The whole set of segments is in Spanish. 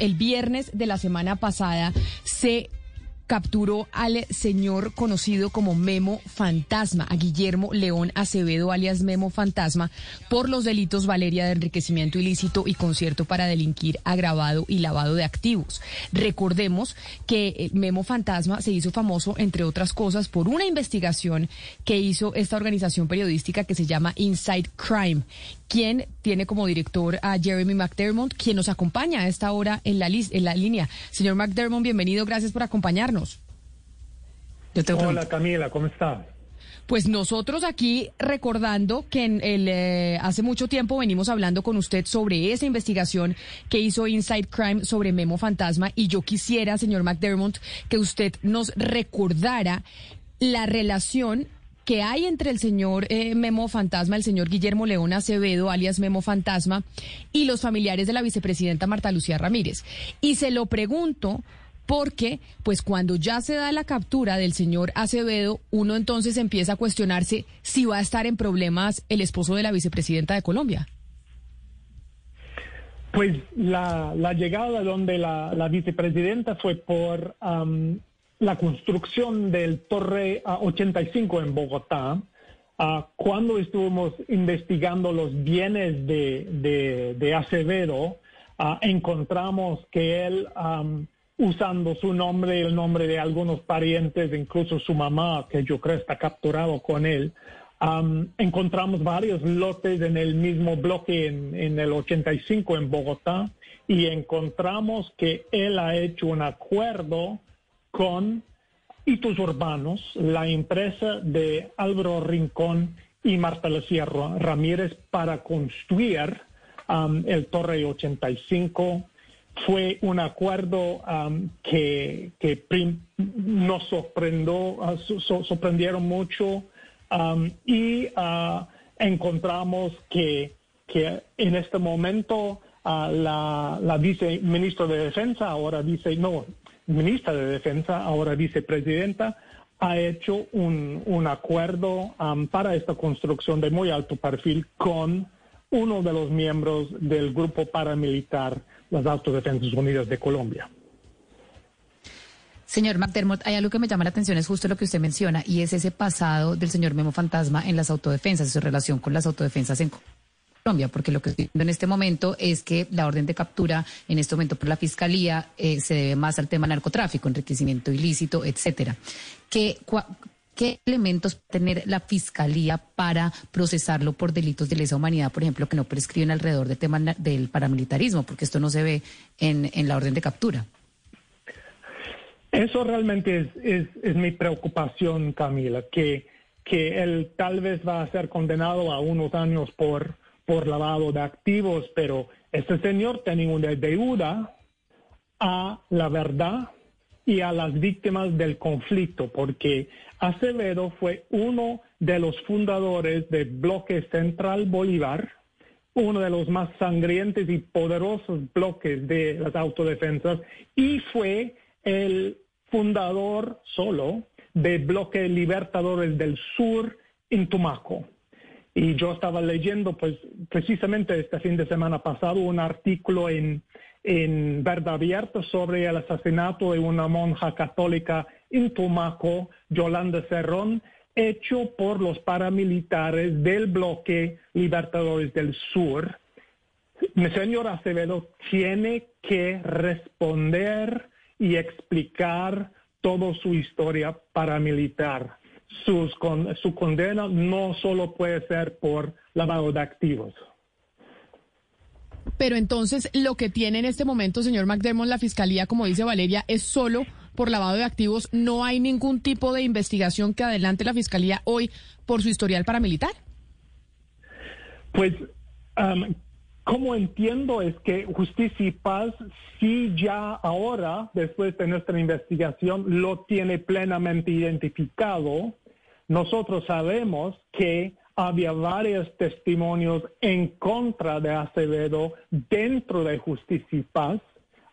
El viernes de la semana pasada se capturó al señor conocido como Memo Fantasma, a Guillermo León Acevedo, alias Memo Fantasma, por los delitos Valeria de enriquecimiento ilícito y concierto para delinquir agravado y lavado de activos. Recordemos que eh, Memo Fantasma se hizo famoso, entre otras cosas, por una investigación que hizo esta organización periodística que se llama Inside Crime, quien tiene como director a Jeremy McDermott, quien nos acompaña a esta hora en la, en la línea. Señor McDermott, bienvenido, gracias por acompañarnos. Hola Camila, ¿cómo estás? Pues nosotros aquí recordando que en el, eh, hace mucho tiempo venimos hablando con usted sobre esa investigación que hizo Inside Crime sobre Memo Fantasma y yo quisiera, señor McDermott, que usted nos recordara la relación que hay entre el señor eh, Memo Fantasma, el señor Guillermo León Acevedo, alias Memo Fantasma, y los familiares de la vicepresidenta Marta Lucía Ramírez. Y se lo pregunto porque, pues cuando ya se da la captura del señor Acevedo, uno entonces empieza a cuestionarse si va a estar en problemas el esposo de la vicepresidenta de Colombia. Pues la, llegada donde la, vicepresidenta fue por la construcción del Torre 85 en Bogotá, ah, cuando estuvimos investigando los bienes de, Acevedo, ah, encontramos que él, usando su nombre y el nombre de algunos parientes, incluso su mamá, que yo creo está capturado con él, encontramos varios lotes en el mismo bloque en, en el 85 en Bogotá y encontramos que él ha hecho un acuerdo con Hitos Urbanos, la empresa de Álvaro Rincón y Marta Lucía Ramírez para construir um, el Torre 85. Fue un acuerdo um, que, nos sorprendió, uh, sorprendieron mucho um, y uh, encontramos que, en este momento uh, la, la viceministra de Defensa ahora dice, no, ministra de Defensa, ahora vicepresidenta, ha hecho un, acuerdo um, para esta construcción de muy alto perfil con uno de los miembros del grupo paramilitar, las Autodefensas Unidas de Colombia. Señor McDermott, hay algo que me llama la atención, es justo lo que usted menciona, y es ese pasado del señor Memo Fantasma en las autodefensas, su relación con las autodefensas en Colombia, porque lo que estoy viendo en este momento es que la orden de captura en este momento por la Fiscalía eh, se debe más al tema narcotráfico, enriquecimiento ilícito, etcétera. ¿Qué, ¿Qué elementos tener la Fiscalía para procesarlo por delitos de lesa humanidad, por ejemplo, que no prescriben alrededor del tema del paramilitarismo? Porque esto no se ve en, la orden de captura. Eso realmente es, es mi preocupación, Camila, que, que él tal vez va a ser condenado a unos años por por lavado de activos, pero este señor tiene una deuda a la verdad y a las víctimas del conflicto, porque Acevedo fue uno de los fundadores del bloque Central Bolívar, uno de los más sangrientes y poderosos bloques de las autodefensas, y fue el fundador solo del bloque Libertadores del Sur en Tumaco. Y yo estaba leyendo, pues, precisamente este fin de semana pasado, un artículo en, en Verdad Abierta sobre el asesinato de una monja católica en Tumaco, Yolanda Cerrón, hecho por los paramilitares del bloque Libertadores del Sur. Mi señor Acevedo tiene que responder y explicar toda su historia paramilitar sus su condena no solo puede ser por lavado de activos. Pero entonces lo que tiene en este momento, señor McDermott, la fiscalía, como dice Valeria, es solo por lavado de activos. No hay ningún tipo de investigación que adelante la fiscalía hoy por su historial paramilitar. Pues, como entiendo es que Justicia y Paz sí ya ahora, después de nuestra investigación, lo tiene plenamente identificado nosotros sabemos que había varios testimonios en contra de Acevedo dentro de Justicia y Paz,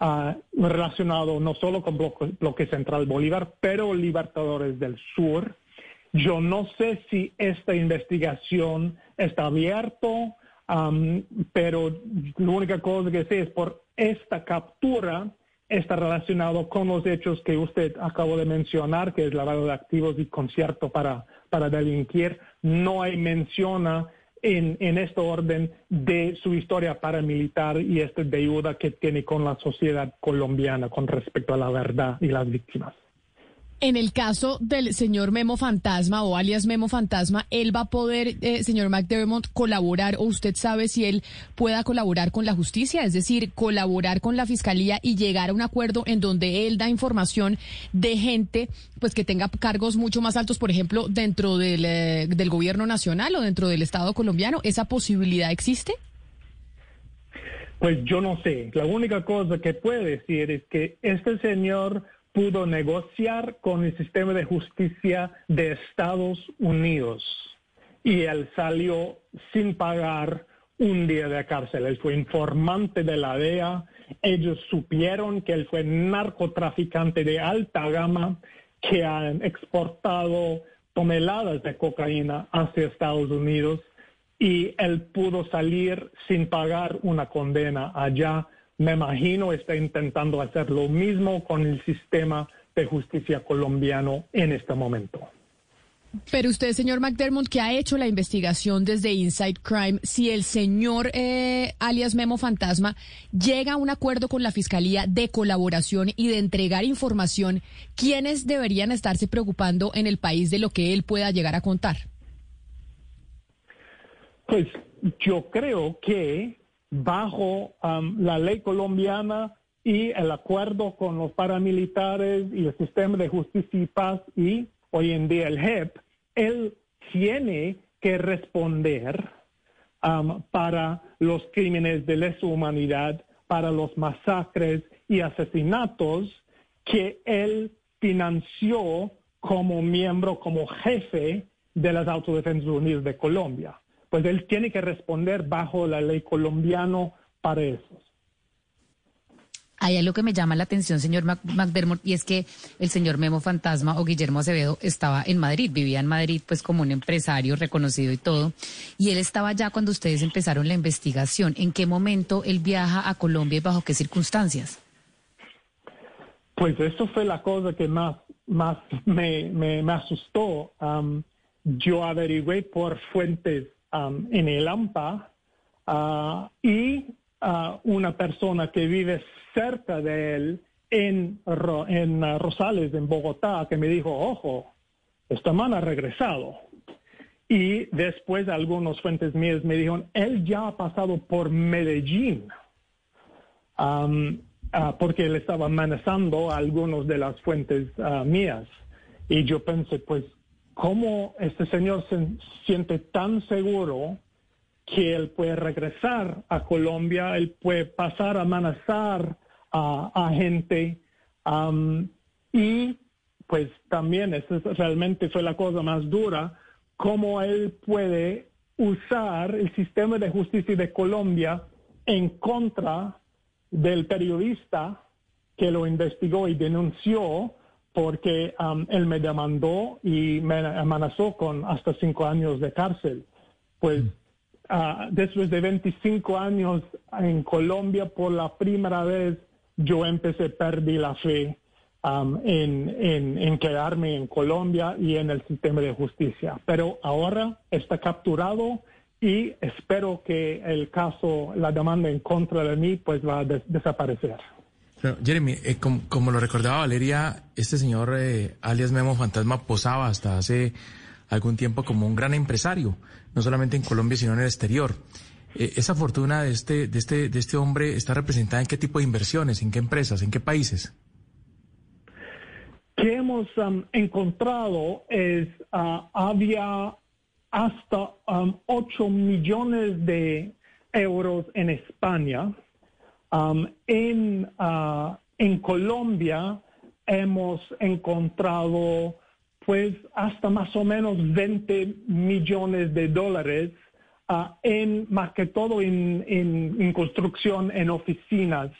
uh, relacionado no solo con bloque, Central Bolívar, pero Libertadores del Sur. Yo no sé si esta investigación está abierta pero la única cosa que sé es por esta captura está relacionado con los hechos que usted acabó de mencionar, que es lavado de activos y concierto para, para delinquir. No hay mención en, en este orden de su historia paramilitar y esta deuda que tiene con la sociedad colombiana con respecto a la verdad y las víctimas. En el caso del señor Memo Fantasma o alias Memo Fantasma, ¿él va a poder, eh, señor McDermott, colaborar o usted sabe si él pueda colaborar con la justicia? Es decir, colaborar con la fiscalía y llegar a un acuerdo en donde él da información de gente pues que tenga cargos mucho más altos, por ejemplo, dentro del, eh, del gobierno nacional o dentro del Estado colombiano. ¿Esa posibilidad existe? Pues yo no sé. La única cosa que puedo decir es que este señor pudo negociar con el sistema de justicia de Estados Unidos y él salió sin pagar un día de cárcel. Él fue informante de la DEA, ellos supieron que él fue narcotraficante de alta gama que han exportado toneladas de cocaína hacia Estados Unidos y él pudo salir sin pagar una condena allá me imagino está intentando hacer lo mismo con el sistema de justicia colombiano en este momento. Pero usted, señor McDermott, que ha hecho la investigación desde Inside Crime, si el señor eh, alias Memo Fantasma llega a un acuerdo con la Fiscalía de colaboración y de entregar información, ¿quiénes deberían estarse preocupando en el país de lo que él pueda llegar a contar? Pues yo creo que bajo um, la ley colombiana y el acuerdo con los paramilitares y el sistema de justicia y paz y hoy en día el JEP, él tiene que responder para los crímenes de lesa humanidad, para los masacres y asesinatos que él financió como miembro, como jefe de las Autodefensas Unidas de Colombia pues él tiene que responder bajo la ley colombiana para eso. Hay algo que me llama la atención, señor McDermott, y es que el señor Memo Fantasma o Guillermo Acevedo estaba en Madrid, vivía en Madrid pues como un empresario reconocido y todo, y él estaba allá cuando ustedes empezaron la investigación. ¿En qué momento él viaja a Colombia y bajo qué circunstancias? Pues eso fue la cosa que más, más me, me, asustó. yo averigüé por fuentes Um, en el AMPA uh, y uh, una persona que vive cerca de él en, en uh, Rosales, en Bogotá, que me dijo, ojo, esta man ha regresado. Y después algunos fuentes mías me dijeron, él ya ha pasado por Medellín, um, porque él estaba amenazando a algunos de las fuentes mías. Y yo pensé, pues, cómo este señor se siente tan seguro que él puede regresar a Colombia, él puede pasar a amenazar a, gente y pues también eso realmente fue la cosa más dura, cómo él puede usar el sistema de justicia de Colombia en contra del periodista que lo investigó y denunció porque um, él me demandó y me amenazó con hasta cinco años de cárcel. Pues uh, después de 25 años en Colombia, por la primera vez yo empecé, perdí la fe um, en, en, quedarme en Colombia y en el sistema de justicia. Pero ahora está capturado y espero que el caso, la demanda en contra de mí, pues va a desaparecer. Jeremy, eh, como, lo recordaba Valeria, este señor eh, alias Memo Fantasma posaba hasta hace algún tiempo como un gran empresario, no solamente en Colombia, sino en el exterior. Eh, ¿Esa fortuna de este, de, este, de este hombre está representada en qué tipo de inversiones, en qué empresas, en qué países? Que hemos um, encontrado es, uh, había hasta um, 8 millones de euros en España, Um, en, uh, en Colombia hemos encontrado pues hasta más o menos 20 millones de dólares uh, en más que todo en, en, construcción en oficinas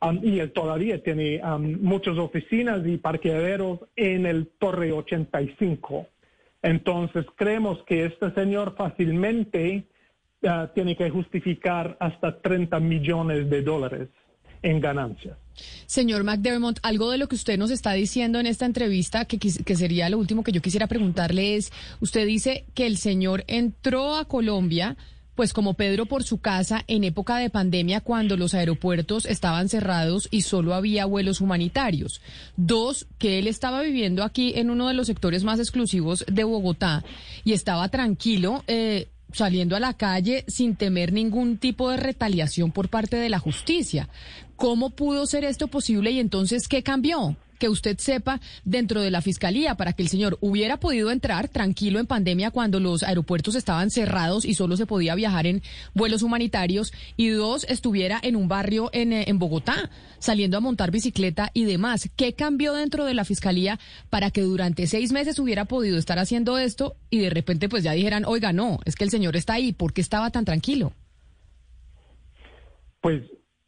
um, y él todavía tiene um, muchas oficinas y parqueaderos en el Torre 85. Entonces creemos que este señor fácilmente tiene que justificar hasta 30 millones de dólares en ganancias. Señor McDermott, algo de lo que usted nos está diciendo en esta entrevista, que, que, sería lo último que yo quisiera preguntarle es, usted dice que el señor entró a Colombia, pues como Pedro por su casa en época de pandemia cuando los aeropuertos estaban cerrados y solo había vuelos humanitarios. Dos, que él estaba viviendo aquí en uno de los sectores más exclusivos de Bogotá y estaba tranquilo. Eh, saliendo a la calle sin temer ningún tipo de retaliación por parte de la justicia. ¿Cómo pudo ser esto posible y entonces qué cambió? Que usted sepa dentro de la fiscalía para que el señor hubiera podido entrar tranquilo en pandemia cuando los aeropuertos estaban cerrados y solo se podía viajar en vuelos humanitarios y dos estuviera en un barrio en, eh, en Bogotá saliendo a montar bicicleta y demás. ¿Qué cambió dentro de la fiscalía para que durante seis meses hubiera podido estar haciendo esto y de repente pues ya dijeran, oiga, no, es que el señor está ahí, ¿por qué estaba tan tranquilo? Pues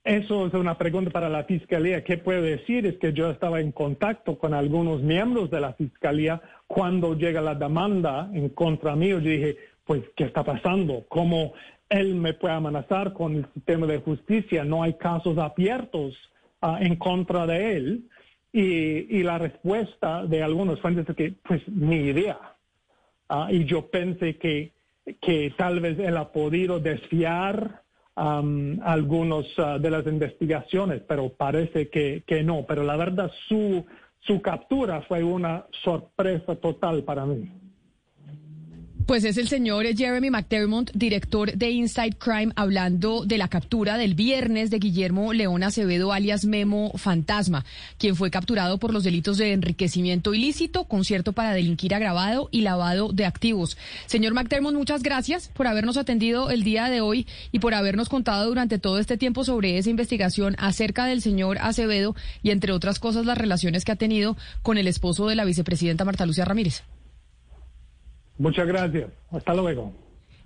eso es una pregunta para la Fiscalía. ¿Qué puedo decir? Es que yo estaba en contacto con algunos miembros de la Fiscalía cuando llega la demanda en contra mío. Yo dije, pues, ¿qué está pasando? ¿Cómo él me puede amenazar con el sistema de justicia? No hay casos abiertos ah, en contra de él. Y, la respuesta de algunos fuentes es que, pues, ni idea. Ah, y yo pensé que, que tal vez él ha podido desfiar um, algunos uh, de las investigaciones, pero parece que, que no. Pero la verdad, su, su captura fue una sorpresa total para mí. Pues es el señor Jeremy McDermott, director de Inside Crime, hablando de la captura del viernes de Guillermo León Acevedo, alias Memo Fantasma, quien fue capturado por los delitos de enriquecimiento ilícito, concierto para delinquir agravado y lavado de activos. Señor McDermott, muchas gracias por habernos atendido el día de hoy y por habernos contado durante todo este tiempo sobre esa investigación acerca del señor Acevedo y, entre otras cosas, las relaciones que ha tenido con el esposo de la vicepresidenta Marta Lucía Ramírez. Muchas gracias. Hasta luego.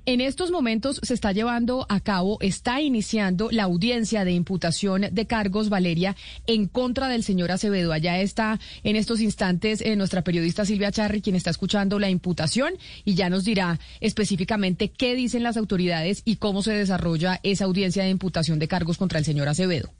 En estos momentos se está llevando a cabo, está iniciando la audiencia de imputación de cargos, Valeria, en contra del señor Acevedo. Allá está en estos instantes eh, nuestra periodista Silvia Charri, quien está escuchando la imputación y ya nos dirá específicamente qué dicen las autoridades y cómo se desarrolla esa audiencia de imputación de cargos contra el señor Acevedo.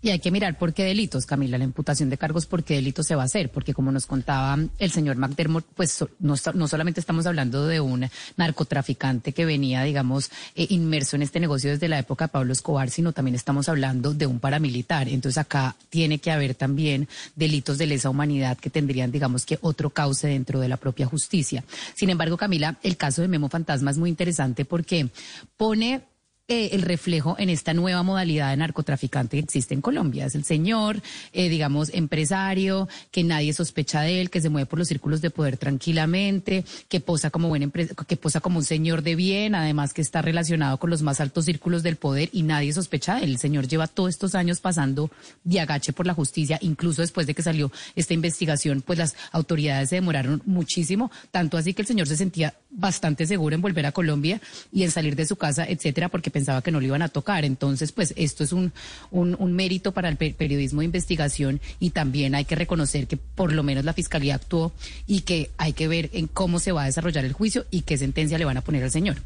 Y hay que mirar por qué delitos, Camila, la imputación de cargos, por qué delitos se va a hacer, porque como nos contaba el señor McDermott, pues no, no solamente estamos hablando de un narcotraficante que venía, digamos, eh, inmerso en este negocio desde la época de Pablo Escobar, sino también estamos hablando de un paramilitar. Entonces acá tiene que haber también delitos de lesa humanidad que tendrían, digamos, que otro cauce dentro de la propia justicia. Sin embargo, Camila, el caso de Memo Fantasma es muy interesante porque pone eh, el reflejo en esta nueva modalidad de narcotraficante que existe en Colombia. Es el señor, eh, digamos, empresario, que nadie sospecha de él, que se mueve por los círculos de poder tranquilamente, que posa como buen que posa como un señor de bien, además que está relacionado con los más altos círculos del poder y nadie sospecha de él. El señor lleva todos estos años pasando de agache por la justicia, incluso después de que salió esta investigación, pues las autoridades se demoraron muchísimo, tanto así que el señor se sentía bastante seguro en volver a Colombia y en salir de su casa, etcétera, porque pensaba que no lo iban a tocar. Entonces, pues esto es un, un, mérito para el periodismo de investigación y también hay que reconocer que por lo menos la fiscalía actuó y que hay que ver en cómo se va a desarrollar el juicio y qué sentencia le van a poner al señor.